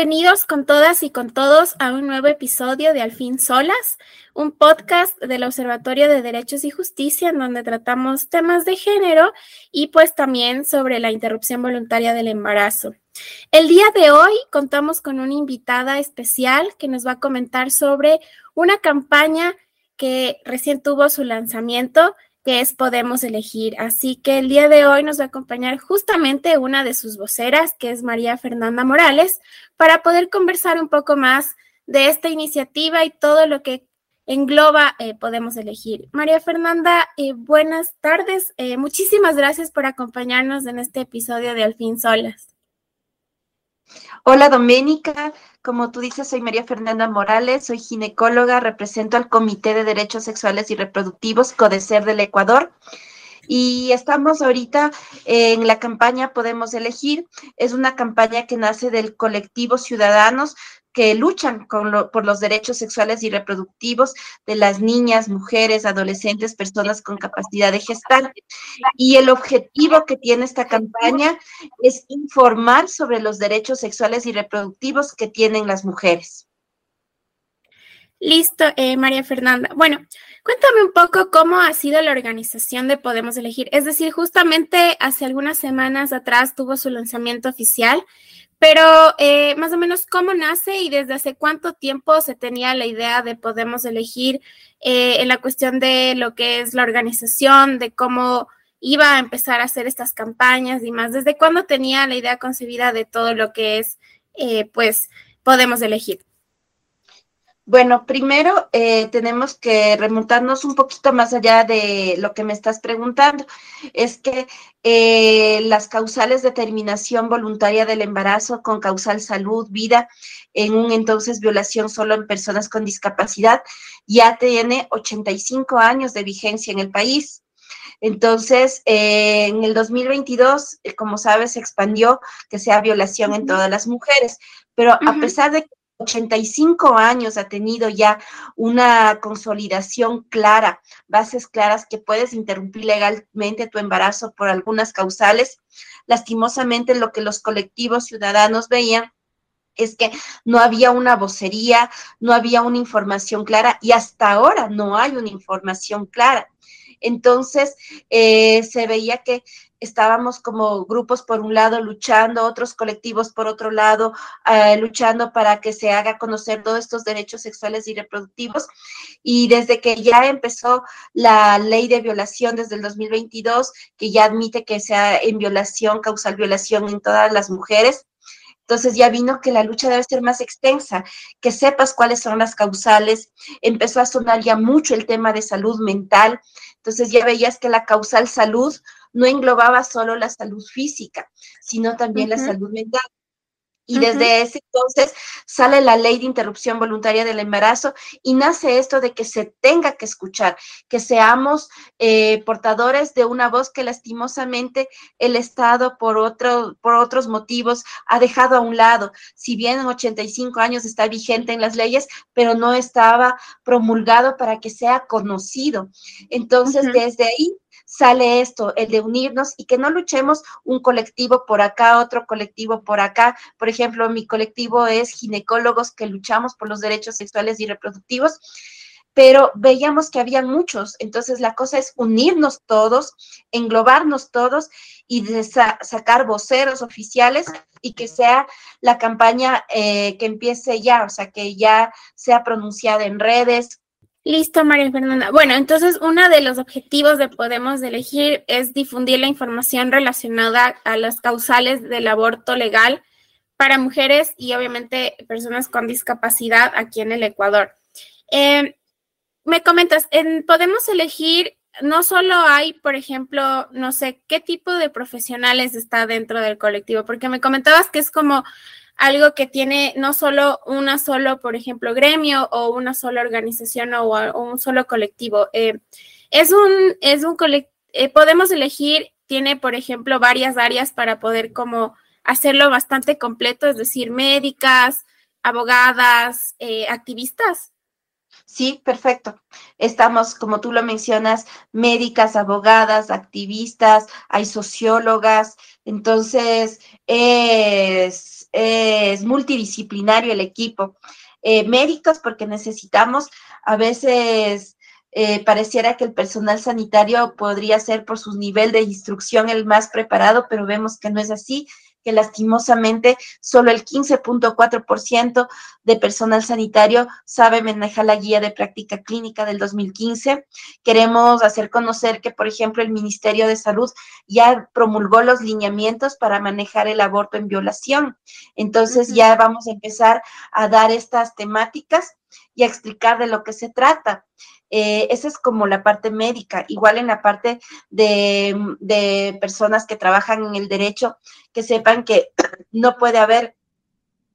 Bienvenidos con todas y con todos a un nuevo episodio de Al fin Solas, un podcast del Observatorio de Derechos y Justicia en donde tratamos temas de género y pues también sobre la interrupción voluntaria del embarazo. El día de hoy contamos con una invitada especial que nos va a comentar sobre una campaña que recién tuvo su lanzamiento que es Podemos Elegir. Así que el día de hoy nos va a acompañar justamente una de sus voceras, que es María Fernanda Morales, para poder conversar un poco más de esta iniciativa y todo lo que engloba eh, Podemos Elegir. María Fernanda, eh, buenas tardes. Eh, muchísimas gracias por acompañarnos en este episodio de Al fin Solas. Hola Doménica, como tú dices, soy María Fernanda Morales, soy ginecóloga, represento al Comité de Derechos Sexuales y Reproductivos CODECER del Ecuador. Y estamos ahorita en la campaña Podemos Elegir. Es una campaña que nace del colectivo Ciudadanos que luchan por los derechos sexuales y reproductivos de las niñas, mujeres, adolescentes, personas con capacidad de gestar. Y el objetivo que tiene esta campaña es informar sobre los derechos sexuales y reproductivos que tienen las mujeres. Listo, eh, María Fernanda. Bueno, cuéntame un poco cómo ha sido la organización de Podemos Elegir. Es decir, justamente hace algunas semanas atrás tuvo su lanzamiento oficial pero eh, más o menos, ¿cómo nace y desde hace cuánto tiempo se tenía la idea de podemos elegir eh, en la cuestión de lo que es la organización, de cómo iba a empezar a hacer estas campañas y más? ¿Desde cuándo tenía la idea concebida de todo lo que es, eh, pues, podemos elegir? Bueno, primero eh, tenemos que remontarnos un poquito más allá de lo que me estás preguntando. Es que eh, las causales de terminación voluntaria del embarazo con causal salud, vida, en un entonces violación solo en personas con discapacidad, ya tiene 85 años de vigencia en el país. Entonces, eh, en el 2022, como sabes, se expandió que sea violación en todas las mujeres, pero a pesar de que 85 años ha tenido ya una consolidación clara, bases claras que puedes interrumpir legalmente tu embarazo por algunas causales. Lastimosamente, lo que los colectivos ciudadanos veían es que no había una vocería, no había una información clara y hasta ahora no hay una información clara. Entonces, eh, se veía que estábamos como grupos por un lado luchando, otros colectivos por otro lado eh, luchando para que se haga conocer todos estos derechos sexuales y reproductivos. Y desde que ya empezó la ley de violación desde el 2022, que ya admite que sea en violación, causal violación en todas las mujeres, entonces ya vino que la lucha debe ser más extensa, que sepas cuáles son las causales. Empezó a sonar ya mucho el tema de salud mental. Entonces ya veías que la causal salud no englobaba solo la salud física, sino también la salud mental. Y desde ese entonces sale la ley de interrupción voluntaria del embarazo y nace esto de que se tenga que escuchar, que seamos eh, portadores de una voz que lastimosamente el Estado por, otro, por otros motivos ha dejado a un lado. Si bien en 85 años está vigente en las leyes, pero no estaba promulgado para que sea conocido. Entonces, desde ahí sale esto, el de unirnos y que no luchemos un colectivo por acá, otro colectivo por acá. Por ejemplo, mi colectivo es ginecólogos que luchamos por los derechos sexuales y reproductivos pero veíamos que había muchos. Entonces la cosa es unirnos todos, englobarnos todos y sacar voceros oficiales y que sea la campaña eh, que empiece ya, o sea, que ya sea pronunciada en redes, Listo, María Fernanda. Bueno, entonces uno de los objetivos de Podemos elegir es difundir la información relacionada a las causales del aborto legal para mujeres y obviamente personas con discapacidad aquí en el Ecuador. Em, me comentas, en Podemos elegir no solo hay, por ejemplo, no sé, qué tipo de profesionales está dentro del colectivo, porque me comentabas que es como algo que tiene no solo una solo, por ejemplo, gremio o una sola organización o, un solo colectivo. Eh, es un, es un eh, podemos elegir, tiene, por ejemplo, varias áreas para poder como hacerlo bastante completo, es decir, médicas, abogadas, eh, activistas. Sí, perfecto. Estamos, como tú lo mencionas, médicas, abogadas, activistas, hay sociólogas, entonces es, multidisciplinario el equipo. Eh, médicos, porque necesitamos a veces eh, pareciera que el personal sanitario podría ser por su nivel de instrucción el más preparado, pero vemos que no es así que lastimosamente solo el 15.4% de personal sanitario sabe manejar la guía de práctica clínica del 2015. Queremos hacer conocer que, por ejemplo, el Ministerio de Salud ya promulgó los lineamientos para manejar el aborto en violación. Entonces ya vamos a empezar a dar estas temáticas y a explicar de lo que se trata. Eh, esa es como la parte médica, igual en la parte de, de personas que trabajan en el derecho, que sepan que no puede haber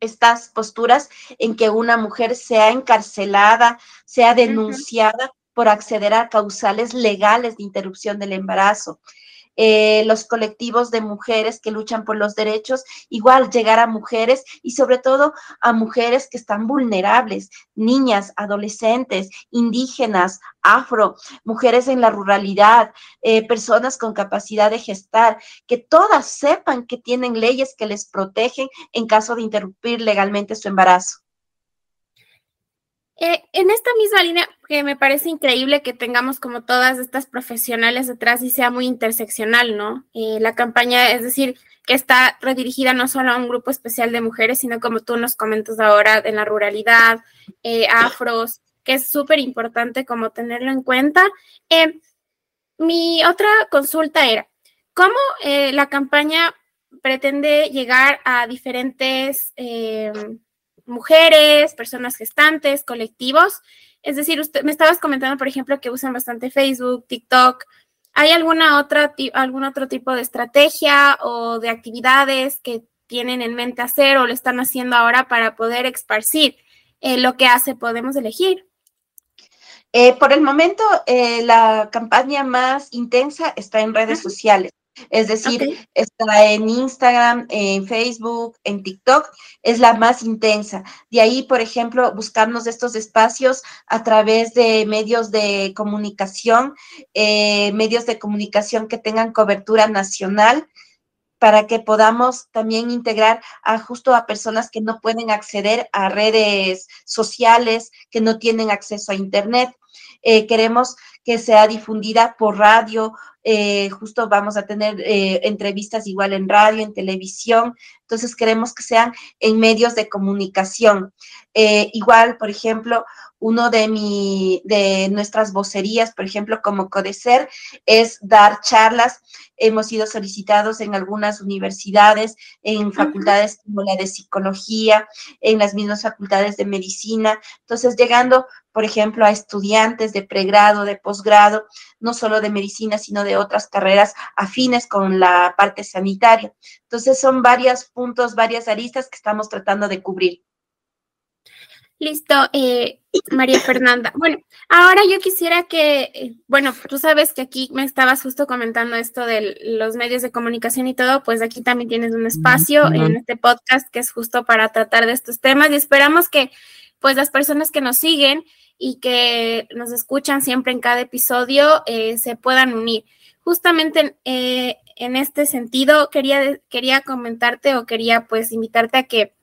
estas posturas en que una mujer sea encarcelada, sea denunciada por acceder a causales legales de interrupción del embarazo. Eh, los colectivos de mujeres que luchan por los derechos, igual llegar a mujeres y sobre todo a mujeres que están vulnerables, niñas, adolescentes, indígenas, afro, mujeres en la ruralidad, eh, personas con capacidad de gestar, que todas sepan que tienen leyes que les protegen en caso de interrumpir legalmente su embarazo. Eh, en esta misma línea, me parece increíble que tengamos como todas estas profesionales detrás y sea muy interseccional, ¿no? Eh, la campaña, es decir, que está redirigida no solo a un grupo especial de mujeres, sino como tú nos comentas ahora, en la ruralidad, eh, afros, que es súper importante como tenerlo en cuenta. mi otra consulta era, ¿cómo la campaña pretende llegar a diferentes mujeres, personas gestantes, colectivos. Es decir, usted me estabas comentando, por ejemplo, que usan bastante Facebook, TikTok. ¿Hay alguna otra, algún otro tipo de estrategia o de actividades que tienen en mente hacer o lo están haciendo ahora para poder esparcir eh, lo que hace Podemos Elegir? Eh, por el momento, eh, la campaña más intensa está en redes sociales. Es decir, está en Instagram, en Facebook, en TikTok, es la más intensa. De ahí, por ejemplo, buscarnos estos espacios a través de medios de comunicación, eh, medios de comunicación que tengan cobertura nacional para que podamos también integrar a justo a personas que no pueden acceder a redes sociales, que no tienen acceso a Internet. Eh, queremos que sea difundida por radio, eh, justo vamos a tener eh, entrevistas igual en radio, en televisión, entonces queremos que sean en medios de comunicación. Eh, igual, por ejemplo, uno de, mi, de nuestras vocerías, por ejemplo, como Codecer, es dar charlas. Hemos sido solicitados en algunas universidades, en facultades como la de psicología, en las mismas facultades de medicina. Entonces, llegando, por ejemplo, a estudiantes de pregrado, de posgrado, no solo de medicina, sino de otras carreras afines con la parte sanitaria. Entonces, son varios puntos, varias aristas que estamos tratando de cubrir. Listo, eh, María Fernanda. Bueno, ahora yo quisiera que, eh, bueno, tú sabes que aquí me estabas justo comentando esto de los medios de comunicación y todo, pues aquí también tienes un espacio en este podcast que es justo para tratar de estos temas y esperamos que pues las personas que nos siguen y que nos escuchan siempre en cada episodio eh, se puedan unir. Justamente en este sentido, quería, quería comentarte o quería pues invitarte a que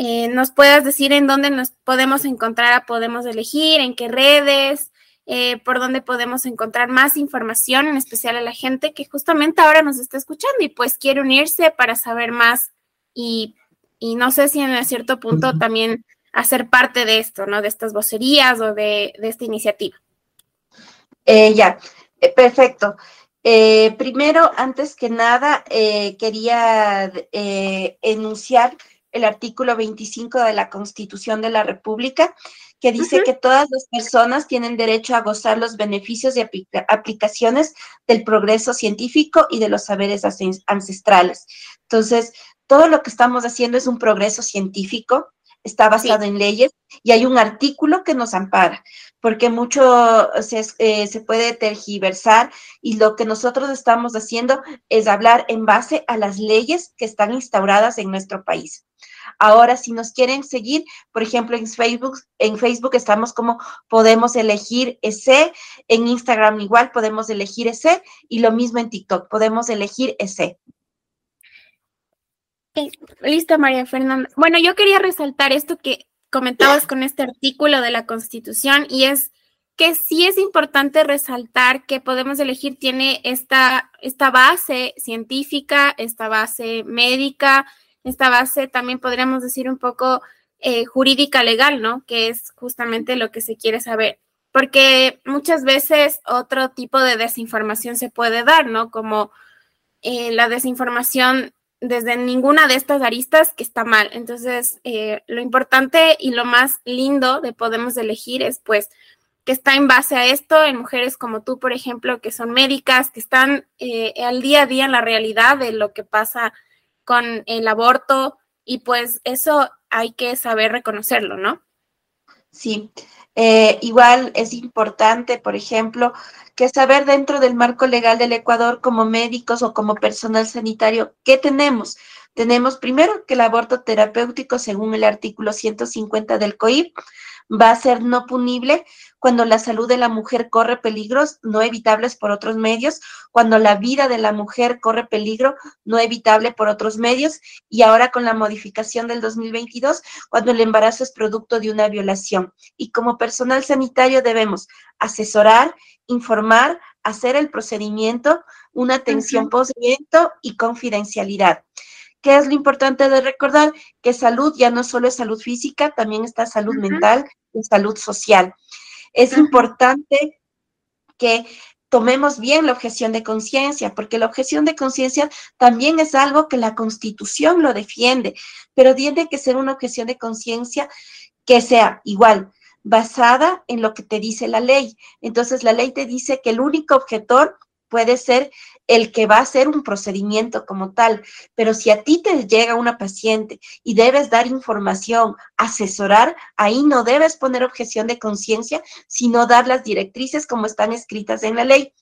eh, nos puedas decir en dónde nos podemos encontrar Podemos Elegir, en qué redes, eh, por dónde podemos encontrar más información, en especial a la gente que justamente ahora nos está escuchando y pues quiere unirse para saber más y, no sé si en cierto punto también hacer parte de esto, ¿no? De estas vocerías o de, esta iniciativa. Eh, ya, perfecto. primero, antes que nada, quería enunciar el artículo 25 de la Constitución de la República, que dice que todas las personas tienen derecho a gozar los beneficios y aplicaciones del progreso científico y de los saberes ancestrales. Entonces, todo lo que estamos haciendo es un progreso científico, está basado en leyes y hay un artículo que nos ampara, porque mucho se, eh, se, puede tergiversar y lo que nosotros estamos haciendo es hablar en base a las leyes que están instauradas en nuestro país. Ahora, si nos quieren seguir, por ejemplo, en Facebook, en Facebook estamos como podemos elegir ese, en Instagram igual podemos elegir ese y lo mismo en TikTok, podemos elegir ese. Listo, María Fernanda. Bueno, yo quería resaltar esto que comentabas con este artículo de la Constitución y es que sí es importante resaltar que Podemos Elegir tiene esta, esta base científica, esta base médica, esta base también podríamos decir un poco eh, jurídica legal, ¿no? Que es justamente lo que se quiere saber. Porque muchas veces otro tipo de desinformación se puede dar, ¿no? Como eh, la desinformación desde ninguna de estas aristas que está mal. Entonces, eh, lo importante y lo más lindo de Podemos elegir es pues que está en base a esto, en mujeres como tú, por ejemplo, que son médicas, que están al día a día en la realidad de lo que pasa con el aborto y pues eso hay que saber reconocerlo, ¿no? Sí, eh, igual es importante, por ejemplo, que saber dentro del marco legal del Ecuador como médicos o como personal sanitario, ¿qué tenemos? Tenemos primero que el aborto terapéutico, según el artículo 150 del COIP, va a ser no punible cuando la salud de la mujer corre peligros no evitables por otros medios, cuando la vida de la mujer corre peligro no evitable por otros medios y ahora con la modificación del 2022, cuando el embarazo es producto de una violación. Y como personal sanitario debemos asesorar, informar, hacer el procedimiento, una atención uh y confidencialidad. ¿Qué es lo importante de recordar? Que salud ya no solo es salud física, también está salud mental y salud social. Es importante que tomemos bien la objeción de conciencia, porque la objeción de conciencia también es algo que la Constitución lo defiende, pero tiene que ser una objeción de conciencia que sea igual basada en lo que te dice la ley. Entonces, la ley te dice que el único objetor puede ser el que va a hacer un procedimiento como tal, pero si a ti te llega una paciente y debes dar información, asesorar, ahí no debes poner objeción de conciencia, sino dar las directrices como están escritas en la ley.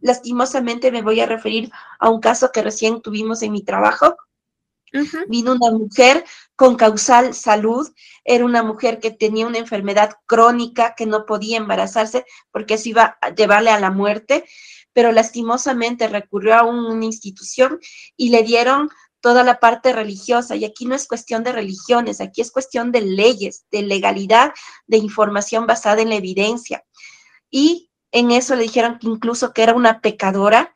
Lastimosamente me voy a referir a un caso que recién tuvimos en mi trabajo. Vino una mujer con causal salud, era una mujer que tenía una enfermedad crónica que no podía embarazarse porque eso iba a llevarle a la muerte pero lastimosamente recurrió a una institución y le dieron toda la parte religiosa. Y aquí no es cuestión de religiones, aquí es cuestión de leyes, de legalidad, de información basada en la evidencia. Y en eso le dijeron que incluso que era una pecadora.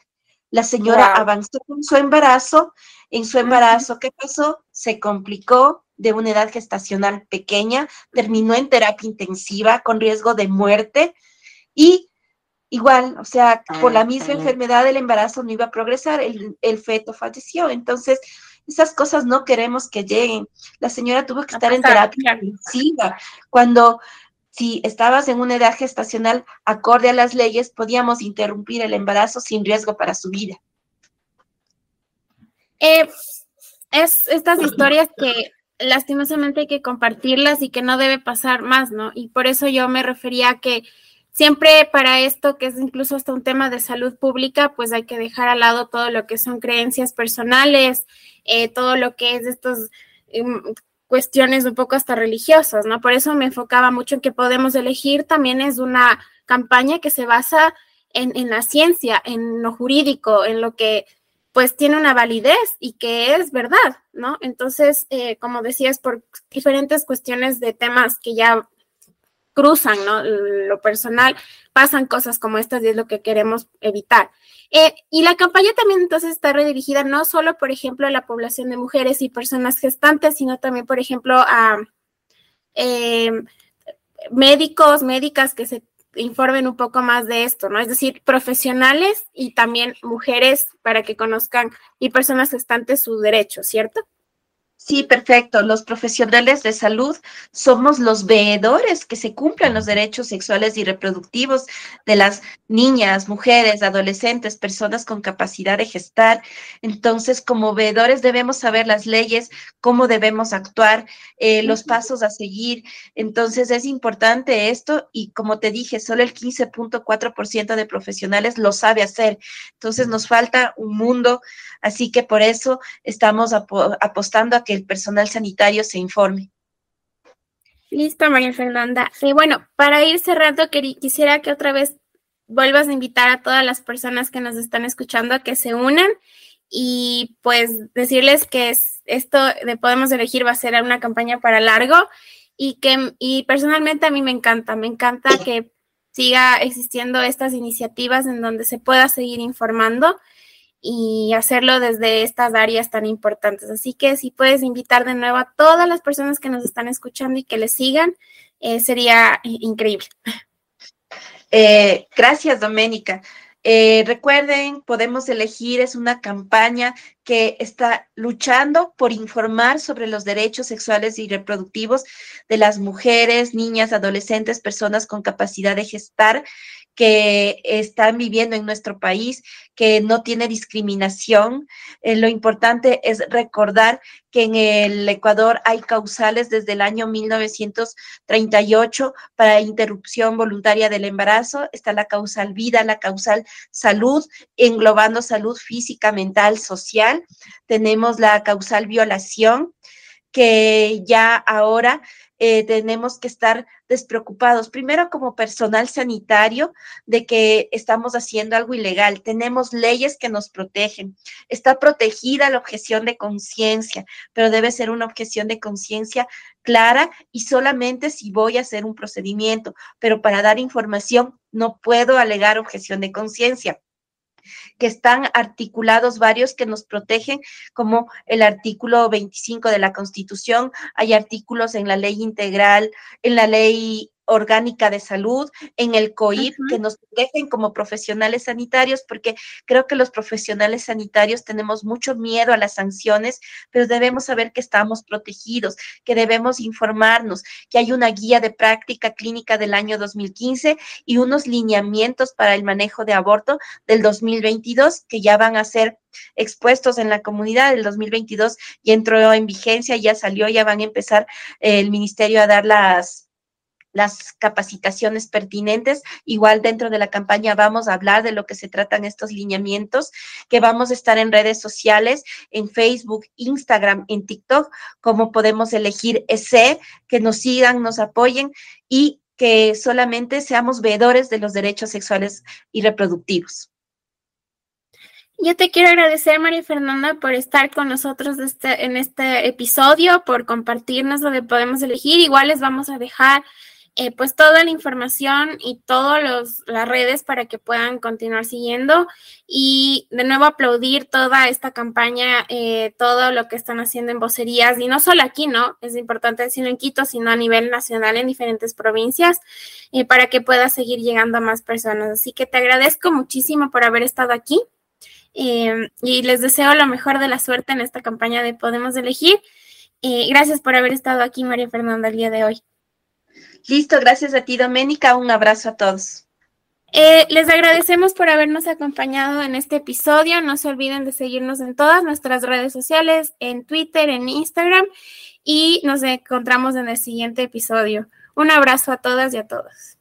La señora avanzó con su embarazo. En su embarazo, ¿qué pasó? Se complicó de una edad gestacional pequeña, terminó en terapia intensiva con riesgo de muerte y igual, o sea, por la misma enfermedad del embarazo no iba a progresar, el, feto falleció. Entonces, esas cosas no queremos que lleguen. La señora tuvo que estar en terapia intensiva. Cuando, si estabas en una edad gestacional acorde a las leyes, podíamos interrumpir el embarazo sin riesgo para su vida. Eh, es estas historias que lastimosamente hay que compartirlas y que no debe pasar más, ¿no? Y por eso yo me refería a que Siempre para esto, que es incluso hasta un tema de salud pública, pues hay que dejar al lado todo lo que son creencias personales, eh, todo lo que es de estas em, cuestiones un poco hasta religiosas, ¿no? Por eso me enfocaba mucho en que podemos elegir, también es una campaña que se basa en, la ciencia, en lo jurídico, en lo que pues tiene una validez y que es verdad, ¿no? Entonces, eh, como decías, por diferentes cuestiones de temas que ya cruzan, ¿no? Lo personal, pasan cosas como estas y es lo que queremos evitar. Eh, y la campaña también entonces está redirigida no solo, por ejemplo, a la población de mujeres y personas gestantes, sino también, por ejemplo, a eh, médicos, médicas que se informen un poco más de esto, ¿no? Es decir, profesionales y también mujeres para que conozcan y personas gestantes sus derechos, ¿cierto? Sí, perfecto. Los profesionales de salud somos los veedores que se cumplan los derechos sexuales y reproductivos de las niñas, mujeres, adolescentes, personas con capacidad de gestar. Entonces, como veedores debemos saber las leyes, cómo debemos actuar, eh, los pasos a seguir. Entonces, es importante esto y como te dije, solo el 15.4% de profesionales lo sabe hacer. Entonces, nos falta un mundo, así que por eso estamos apostando a que el personal sanitario se informe. Listo, María Fernanda. Y bueno, para ir cerrando, quisiera que otra vez vuelvas a invitar a todas las personas que nos están escuchando a que se unan y pues decirles que esto de Podemos Elegir va a ser una campaña para largo y que y personalmente a mí me encanta, me encanta que siga existiendo estas iniciativas en donde se pueda seguir informando y hacerlo desde estas áreas tan importantes. Así que si puedes invitar de nuevo a todas las personas que nos están escuchando y que les sigan, eh, sería increíble. Eh, gracias, Doménica. Eh, recuerden, podemos elegir, es una campaña que está luchando por informar sobre los derechos sexuales y reproductivos de las mujeres, niñas, adolescentes, personas con capacidad de gestar que están viviendo en nuestro país, que no tiene discriminación. Eh, lo importante es recordar que en el Ecuador hay causales desde el año 1938 para interrupción voluntaria del embarazo. Está la causal vida, la causal salud, englobando salud física, mental, social. Tenemos la causal violación, que ya ahora eh, tenemos que estar despreocupados, primero como personal sanitario, de que estamos haciendo algo ilegal. Tenemos leyes que nos protegen. Está protegida la objeción de conciencia, pero debe ser una objeción de conciencia clara y solamente si voy a hacer un procedimiento, pero para dar información no puedo alegar objeción de conciencia que están articulados varios que nos protegen, como el artículo 25 de la Constitución, hay artículos en la ley integral, en la ley orgánica de salud, en el COIP, que nos dejen como profesionales sanitarios, porque creo que los profesionales sanitarios tenemos mucho miedo a las sanciones, pero debemos saber que estamos protegidos, que debemos informarnos, que hay una guía de práctica clínica del año 2015 y unos lineamientos para el manejo de aborto del 2022 que ya van a ser expuestos en la comunidad. El 2022 ya entró en vigencia, ya salió, ya van a empezar el ministerio a dar las las capacitaciones pertinentes. Igual dentro de la campaña vamos a hablar de lo que se tratan estos lineamientos, que vamos a estar en redes sociales, en Facebook, Instagram, en TikTok, como podemos elegir ese, que nos sigan, nos apoyen y que solamente seamos veedores de los derechos sexuales y reproductivos. Yo te quiero agradecer, María Fernanda, por estar con nosotros este, en este episodio, por compartirnos lo que podemos elegir. Igual les vamos a dejar eh, pues toda la información y todas las redes para que puedan continuar siguiendo y de nuevo aplaudir toda esta campaña, eh, todo lo que están haciendo en vocerías y no solo aquí, ¿no? Es importante decirlo en Quito, sino a nivel nacional en diferentes provincias eh, para que pueda seguir llegando a más personas. Así que te agradezco muchísimo por haber estado aquí y les deseo lo mejor de la suerte en esta campaña de Podemos Elegir. gracias por haber estado aquí, María Fernanda, el día de hoy. Listo, gracias a ti, Doménica. Un abrazo a todos. Eh, les agradecemos por habernos acompañado en este episodio. No se olviden de seguirnos en todas nuestras redes sociales, en Twitter, en Instagram y nos encontramos en el siguiente episodio. Un abrazo a todas y a todos.